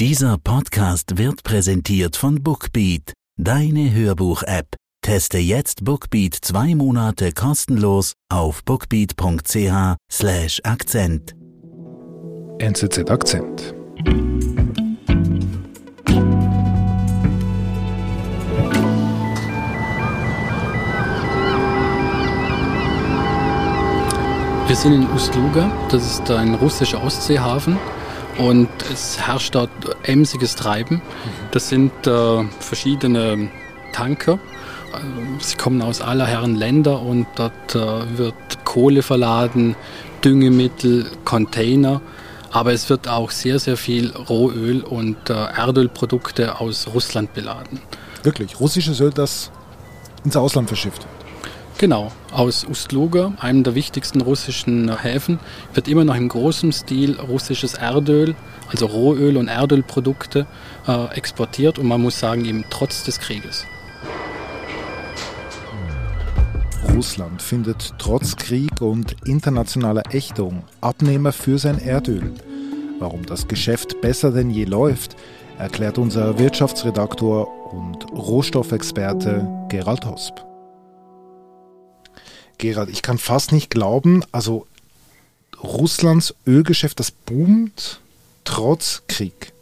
Dieser Podcast wird präsentiert von Bookbeat, deine Hörbuch-App. Teste jetzt Bookbeat zwei Monate kostenlos auf bookbeat.ch/slash Akzent. NZZ Akzent. Wir sind in Ust-Luga, das ist ein russischer Ostseehafen und es herrscht dort emsiges Treiben. Das sind äh, verschiedene Tanker. Sie kommen aus aller Herren Länder und dort äh, wird Kohle verladen, Düngemittel, Container. Aber es wird auch sehr, sehr viel Rohöl und äh, Erdölprodukte aus Russland beladen. Wirklich, russisches Öl, das ins Ausland verschifft. Genau, aus Ust-Luga, einem der wichtigsten russischen Häfen, wird immer noch im großen Stil russisches Erdöl, also Rohöl und Erdölprodukte äh, exportiert und man muss sagen, eben trotz des Krieges. Russland findet trotz Krieg und internationaler Ächtung Abnehmer für sein Erdöl. Warum das Geschäft besser denn je läuft, erklärt unser Wirtschaftsredaktor und Rohstoffexperte Gerald Hosp. Gerald, ich kann fast nicht glauben, also Russlands Ölgeschäft, das boomt trotz Krieg.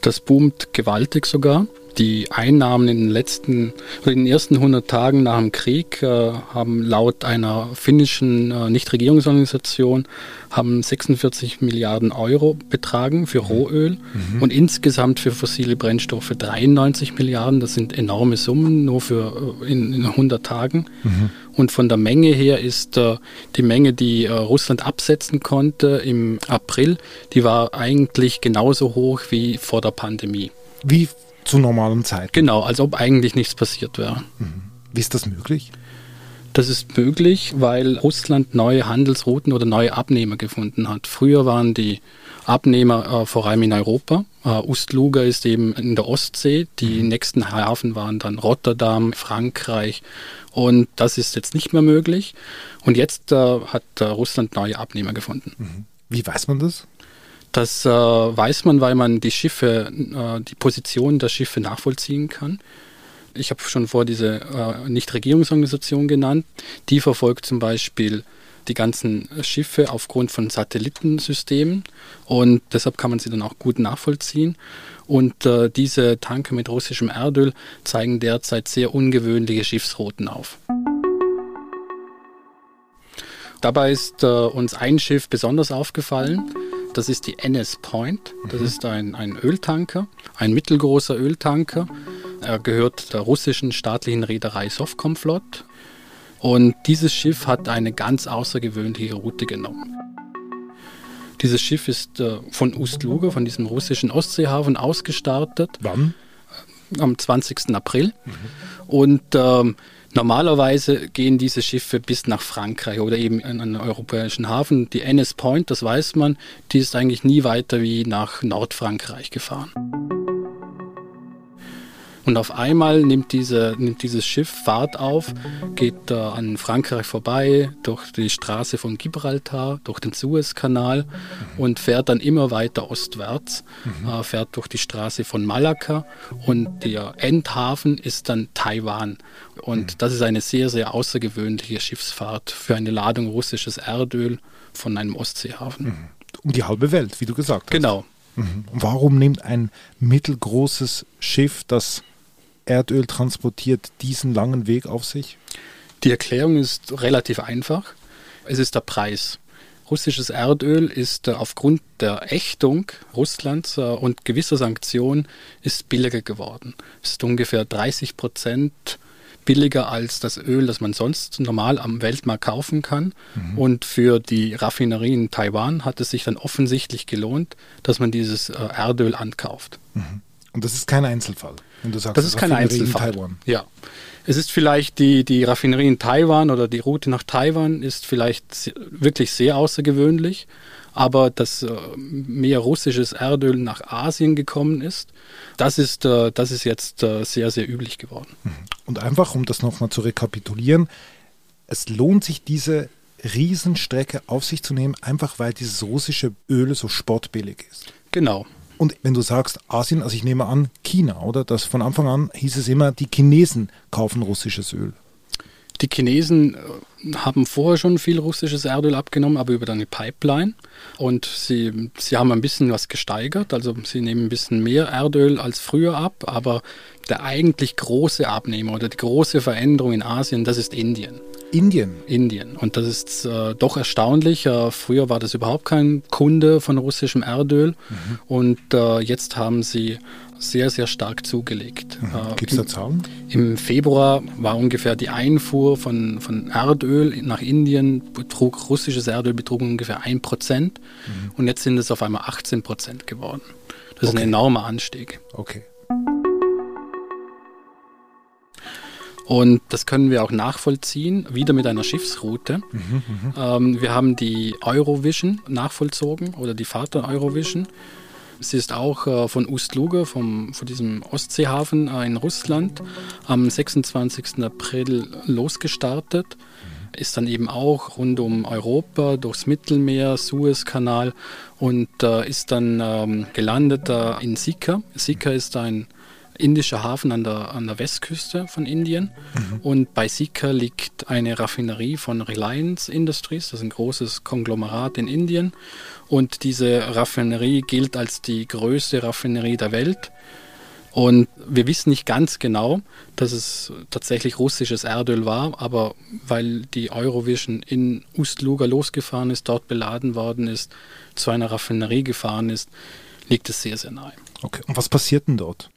Das boomt gewaltig sogar. Die Einnahmen in den letzten, in den ersten 100 Tagen nach dem Krieg äh, haben laut einer finnischen äh, Nichtregierungsorganisation haben 46 Milliarden Euro betragen für Rohöl mhm. und insgesamt für fossile Brennstoffe 93 Milliarden. Das sind enorme Summen nur für äh, in, in 100 Tagen. Mhm. Und von der Menge her ist äh, die Menge, die äh, Russland absetzen konnte im April, die war eigentlich genauso hoch wie vor der Pandemie. Wie zu normalen Zeiten. Genau, als ob eigentlich nichts passiert wäre. Mhm. Wie ist das möglich? Das ist möglich, weil Russland neue Handelsrouten oder neue Abnehmer gefunden hat. Früher waren die Abnehmer äh, vor allem in Europa. Äh, Ust-Luga ist eben in der Ostsee. Die mhm. nächsten Hafen waren dann Rotterdam, Frankreich. Und das ist jetzt nicht mehr möglich. Und jetzt äh, hat äh, Russland neue Abnehmer gefunden. Mhm. Wie weiß man das? Das äh, weiß man, weil man die Schiffe, äh, die Position der Schiffe nachvollziehen kann. Ich habe schon vor diese äh, Nichtregierungsorganisation genannt. Die verfolgt zum Beispiel die ganzen Schiffe aufgrund von Satellitensystemen und deshalb kann man sie dann auch gut nachvollziehen. Und äh, diese Tanker mit russischem Erdöl zeigen derzeit sehr ungewöhnliche Schiffsrouten auf. Dabei ist äh, uns ein Schiff besonders aufgefallen. Das ist die NS Point. Das mhm. ist ein, ein Öltanker, ein mittelgroßer Öltanker. Er gehört der russischen staatlichen Reederei Sovcomflot. Und dieses Schiff hat eine ganz außergewöhnliche Route genommen. Dieses Schiff ist äh, von Ust-Luga, von diesem russischen Ostseehafen, ausgestartet. Wann? Am 20. April. Mhm. Und ähm, Normalerweise gehen diese Schiffe bis nach Frankreich oder eben in einen europäischen Hafen. Die NS Point, das weiß man, die ist eigentlich nie weiter wie nach Nordfrankreich gefahren. Und auf einmal nimmt, diese, nimmt dieses Schiff Fahrt auf, geht äh, an Frankreich vorbei, durch die Straße von Gibraltar, durch den Suezkanal und fährt dann immer weiter ostwärts, mhm. äh, fährt durch die Straße von Malakka und der Endhafen ist dann Taiwan. Und mhm. das ist eine sehr, sehr außergewöhnliche Schiffsfahrt für eine Ladung russisches Erdöl von einem Ostseehafen. Mhm. Um die halbe Welt, wie du gesagt hast. Genau. Mhm. Warum nimmt ein mittelgroßes Schiff, das Erdöl transportiert, diesen langen Weg auf sich? Die Erklärung ist relativ einfach. Es ist der Preis. Russisches Erdöl ist äh, aufgrund der Ächtung Russlands äh, und gewisser Sanktionen ist billiger geworden. Es ist ungefähr 30 Prozent billiger als das Öl, das man sonst normal am Weltmarkt kaufen kann. Mhm. Und für die Raffinerie in Taiwan hat es sich dann offensichtlich gelohnt, dass man dieses äh, Erdöl ankauft. Mhm. Und das ist kein Einzelfall, wenn du sagst, das ist kein Einzelfall. In Taiwan. Ja. Es ist vielleicht die, die Raffinerie in Taiwan oder die Route nach Taiwan ist vielleicht wirklich sehr außergewöhnlich, aber dass äh, mehr russisches Erdöl nach Asien gekommen ist, das ist, äh, das ist jetzt äh, sehr, sehr üblich geworden. Mhm. Und einfach, um das nochmal zu rekapitulieren, es lohnt sich, diese Riesenstrecke auf sich zu nehmen, einfach weil dieses russische Öl so sportbillig ist. Genau. Und wenn du sagst Asien, also ich nehme an China, oder? Das von Anfang an hieß es immer, die Chinesen kaufen russisches Öl. Die Chinesen äh, haben vorher schon viel russisches Erdöl abgenommen, aber über eine Pipeline. Und sie, sie haben ein bisschen was gesteigert, also sie nehmen ein bisschen mehr Erdöl als früher ab, aber der eigentlich große Abnehmer oder die große Veränderung in Asien, das ist Indien. Indien. Indien. Und das ist äh, doch erstaunlich. Äh, früher war das überhaupt kein Kunde von russischem Erdöl. Mhm. Und äh, jetzt haben sie sehr, sehr stark zugelegt. Mhm. Äh, Gibt es da Zahlen? Im Februar war ungefähr die Einfuhr von, von Erdöl nach Indien, betrug, russisches Erdöl betrug ungefähr 1%. Mhm. Und jetzt sind es auf einmal 18% geworden. Das okay. ist ein enormer Anstieg. Okay. Und das können wir auch nachvollziehen, wieder mit einer Schiffsroute. Mhm, ähm, wir haben die Eurovision nachvollzogen oder die Fahrt der Eurovision. Sie ist auch äh, von Ust-Luga, von diesem Ostseehafen äh, in Russland, am 26. April losgestartet. Ist dann eben auch rund um Europa, durchs Mittelmeer, Suezkanal und äh, ist dann ähm, gelandet äh, in Sika. Sika ist ein indischer Hafen an der, an der Westküste von Indien. Mhm. Und bei Sika liegt eine Raffinerie von Reliance Industries, das ist ein großes Konglomerat in Indien. Und diese Raffinerie gilt als die größte Raffinerie der Welt. Und wir wissen nicht ganz genau, dass es tatsächlich russisches Erdöl war, aber weil die Eurovision in Ust-Luga losgefahren ist, dort beladen worden ist, zu einer Raffinerie gefahren ist, liegt es sehr, sehr nahe. Okay, und was passiert denn dort?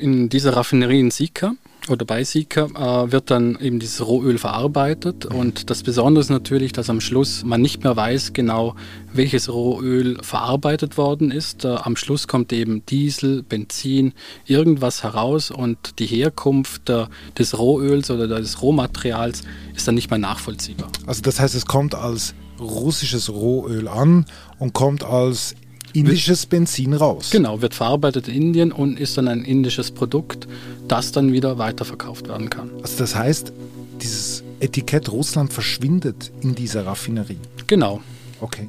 In dieser Raffinerie in Sika oder bei Sika äh, wird dann eben dieses Rohöl verarbeitet und das Besondere ist natürlich, dass am Schluss man nicht mehr weiß genau, welches Rohöl verarbeitet worden ist. Äh, am Schluss kommt eben Diesel, Benzin, irgendwas heraus und die Herkunft äh, des Rohöls oder des Rohmaterials ist dann nicht mehr nachvollziehbar. Also das heißt, es kommt als russisches Rohöl an und kommt als indisches Benzin raus. Genau, wird verarbeitet in Indien und ist dann ein indisches Produkt, das dann wieder weiterverkauft werden kann. Also das heißt, dieses Etikett Russland verschwindet in dieser Raffinerie. Genau. Okay.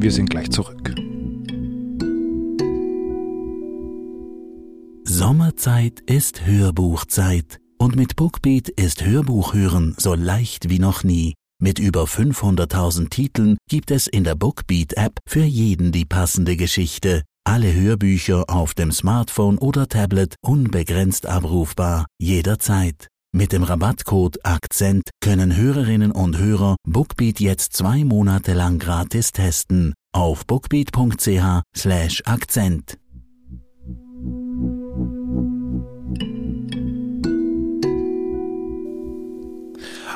Wir sind gleich zurück. Sommerzeit ist Hörbuchzeit und mit Bookbeat ist Hörbuchhören so leicht wie noch nie. Mit über 500.000 Titeln gibt es in der Bookbeat-App für jeden die passende Geschichte. Alle Hörbücher auf dem Smartphone oder Tablet unbegrenzt abrufbar, jederzeit. Mit dem Rabattcode Akzent können Hörerinnen und Hörer Bookbeat jetzt zwei Monate lang gratis testen auf bookbeat.ch slash Akzent.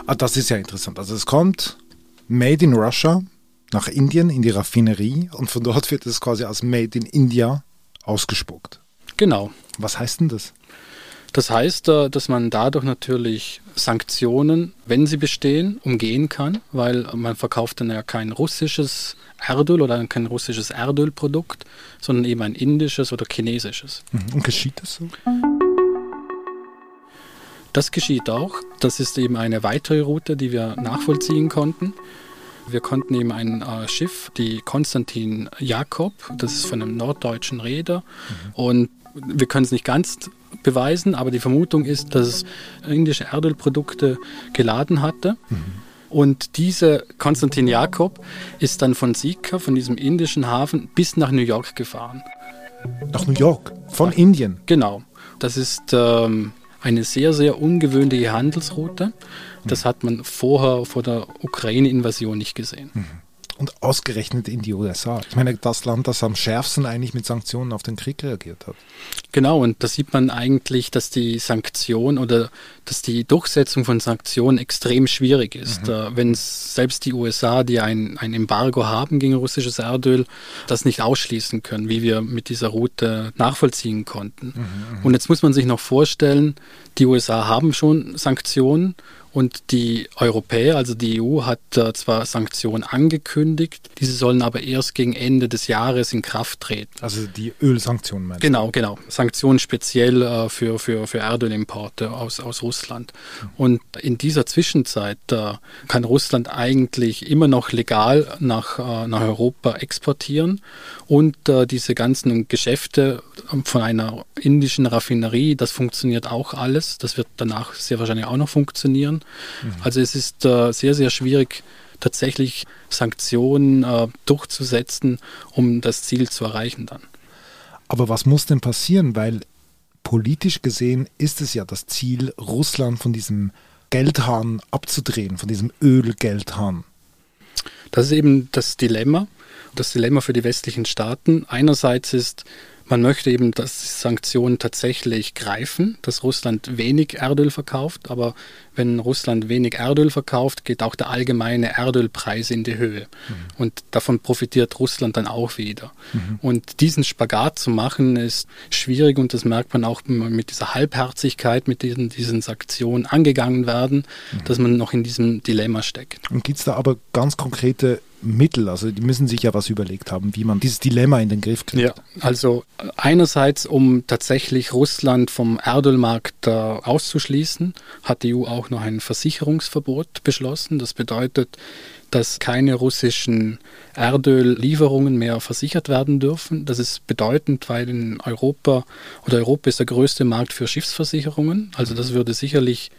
Ah, das ist ja interessant. Also es kommt Made in Russia nach Indien in die Raffinerie und von dort wird es quasi als Made in India ausgespuckt. Genau. Was heißt denn das? Das heißt, äh, dass man dadurch natürlich Sanktionen, wenn sie bestehen, umgehen kann, weil man verkauft dann ja kein russisches Erdöl oder kein russisches Erdölprodukt, sondern eben ein indisches oder chinesisches. Mhm. Und geschieht das so? Das geschieht auch. Das ist eben eine weitere Route, die wir nachvollziehen konnten. Wir konnten eben ein äh, Schiff, die Konstantin Jakob, das ist von einem norddeutschen Reeder. Mhm. Und wir können es nicht ganz beweisen, aber die Vermutung ist, dass es indische Erdölprodukte geladen hatte. Mhm. Und diese Konstantin Jakob ist dann von Sika, von diesem indischen Hafen, bis nach New York gefahren. Nach New York? Von Ach, Indien? Genau. Das ist ähm, eine sehr, sehr ungewöhnliche Handelsroute. Das hat man vorher vor der Ukraine-Invasion nicht gesehen. Mhm und ausgerechnet in die USA. Ich meine, das Land, das am schärfsten eigentlich mit Sanktionen auf den Krieg reagiert hat. Genau, und da sieht man eigentlich, dass die Sanktion oder dass die Durchsetzung von Sanktionen extrem schwierig ist. Mhm. Wenn selbst die USA, die ein, ein Embargo haben gegen russisches Erdöl, das nicht ausschließen können, wie wir mit dieser Route nachvollziehen konnten. Mhm, mhm. und jetzt muss man sich noch vorstellen, die USA haben schon Sanktionen Und die Europäer, also die EU, hat äh, zwar Sanktionen angekündigt, diese sollen aber erst gegen Ende des Jahres in Kraft treten. Also die Ölsanktionen meinst Genau, genau. Sanktionen speziell äh, für, für, für Erdölimporte aus, aus Russland. Und in dieser Zwischenzeit äh, kann Russland eigentlich immer noch legal nach, äh, nach Europa exportieren und äh, diese ganzen Geschäfte von einer indischen Raffinerie, das funktioniert auch alles. Das wird danach sehr wahrscheinlich auch noch funktionieren. Mhm. Also es ist äh, sehr, sehr schwierig, tatsächlich Sanktionen äh, durchzusetzen, um das Ziel zu erreichen dann. Aber was muss denn passieren? Weil politisch gesehen ist es ja das Ziel, Russland von diesem Geldhahn abzudrehen, von diesem Ölgeldhahn. Das ist eben das Dilemma. Das Dilemma für die westlichen Staaten. Einerseits ist man möchte eben, dass die Sanktionen tatsächlich greifen, dass Russland wenig Erdöl verkauft, aber wenn Russland wenig Erdöl verkauft, geht auch der allgemeine Erdölpreis in die Höhe. Mhm. Und davon profitiert Russland dann auch wieder. Mhm. Und diesen Spagat zu machen, ist schwierig und das merkt man auch mit dieser Halbherzigkeit, mit diesen, diesen Sanktionen angegangen werden, mhm. dass man noch in diesem Dilemma steckt. Und gibt es da aber ganz konkrete Mittel? Also die müssen sich ja was überlegt haben, wie man dieses Dilemma in den Griff kriegt. Ja, also einerseits, um tatsächlich Russland vom Erdölmarkt äh, auszuschließen, hat die EU auch noch ein Versicherungsverbot beschlossen. Das bedeutet, dass keine russischen Erdöllieferungen mehr versichert werden dürfen. Das ist bedeutend, weil in Europa oder Europa ist der größte Markt für Schiffsversicherungen. Also das würde sicherlich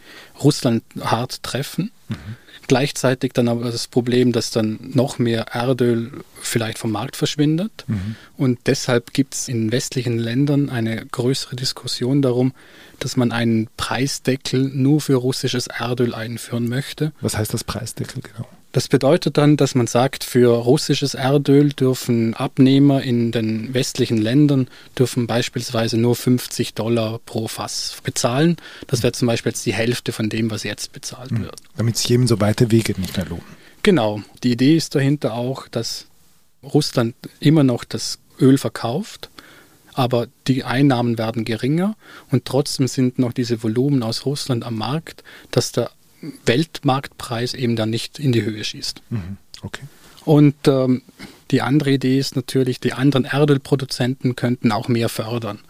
Russland hart treffen. Mhm. Gleichzeitig dann aber das Problem, dass dann noch mehr Erdöl vielleicht vom Markt verschwindet. Mhm. Und deshalb gibt es in westlichen Ländern eine größere Diskussion darum, dass man einen Preisdeckel nur für russisches Erdöl einführen möchte. Was heißt das Preisdeckel genau? Das bedeutet dann, dass man sagt, für russisches Erdöl dürfen Abnehmer in den westlichen Ländern dürfen beispielsweise nur 50 Dollar pro Fass bezahlen. Das wäre zum Beispiel jetzt die Hälfte von dem, was jetzt bezahlt mhm. wird. Damit sich eben so weite Wege nicht mehr lohnen. Genau. Die Idee ist dahinter auch, dass Russland immer noch das Öl verkauft, aber die Einnahmen werden geringer und trotzdem sind noch diese Volumen aus Russland am Markt, dass der Weltmarktpreis eben dann nicht in die Höhe schießt. Mhm. Okay. Und ähm, die andere Idee ist natürlich, die anderen Erdölproduzenten könnten auch mehr fördern.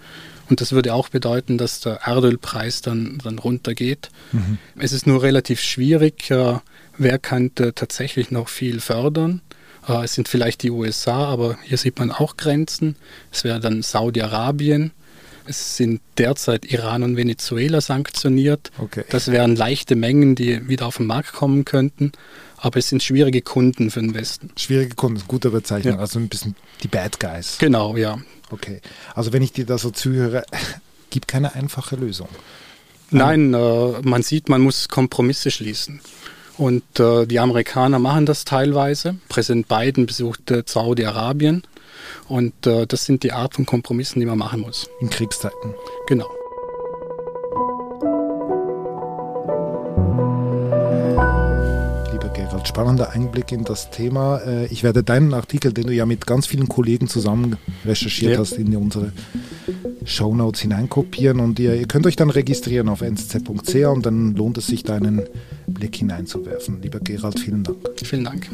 Und das würde auch bedeuten, dass der Erdölpreis dann, dann runtergeht. Mhm. Es ist nur relativ schwierig, äh, wer könnte tatsächlich noch viel fördern. Äh, es sind vielleicht die USA, aber hier sieht man auch Grenzen. Es wäre dann Saudi-Arabien. Es sind derzeit Iran und Venezuela sanktioniert. Okay. Das wären leichte Mengen, die wieder auf den Markt kommen könnten. Aber es sind schwierige Kunden für den Westen. Schwierige Kunden, gute Bezeichnung. Ja. Also ein bisschen die Bad Guys. Genau, ja. Okay. Also wenn ich dir da so zuhöre, gibt keine einfache Lösung. Nein, äh, man sieht, man muss Kompromisse schließen. Und äh, die Amerikaner machen das teilweise. Präsident Biden besuchte Saudi-Arabien und äh, das sind die Art von Kompromissen, die man machen muss. In Kriegszeiten. Genau. Lieber Gerald, spannender Einblick in das Thema. Äh, ich werde deinen Artikel, den du ja mit ganz vielen Kollegen zusammen recherchiert ja. hast, in unsere Shownotes hineinkopieren und ihr, ihr, könnt euch dann registrieren auf nsz.ch und dann lohnt es sich, da einen Blick hineinzuwerfen. Lieber Gerald, vielen Dank. Vielen Dank.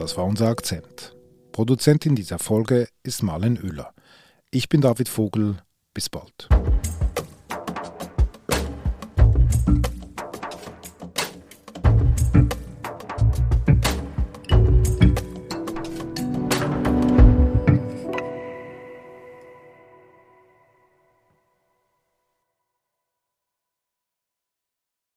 Das war unser Akzent. Produzentin dieser Folge ist Marlen Oehler. Ich bin David Vogel. Bis bald.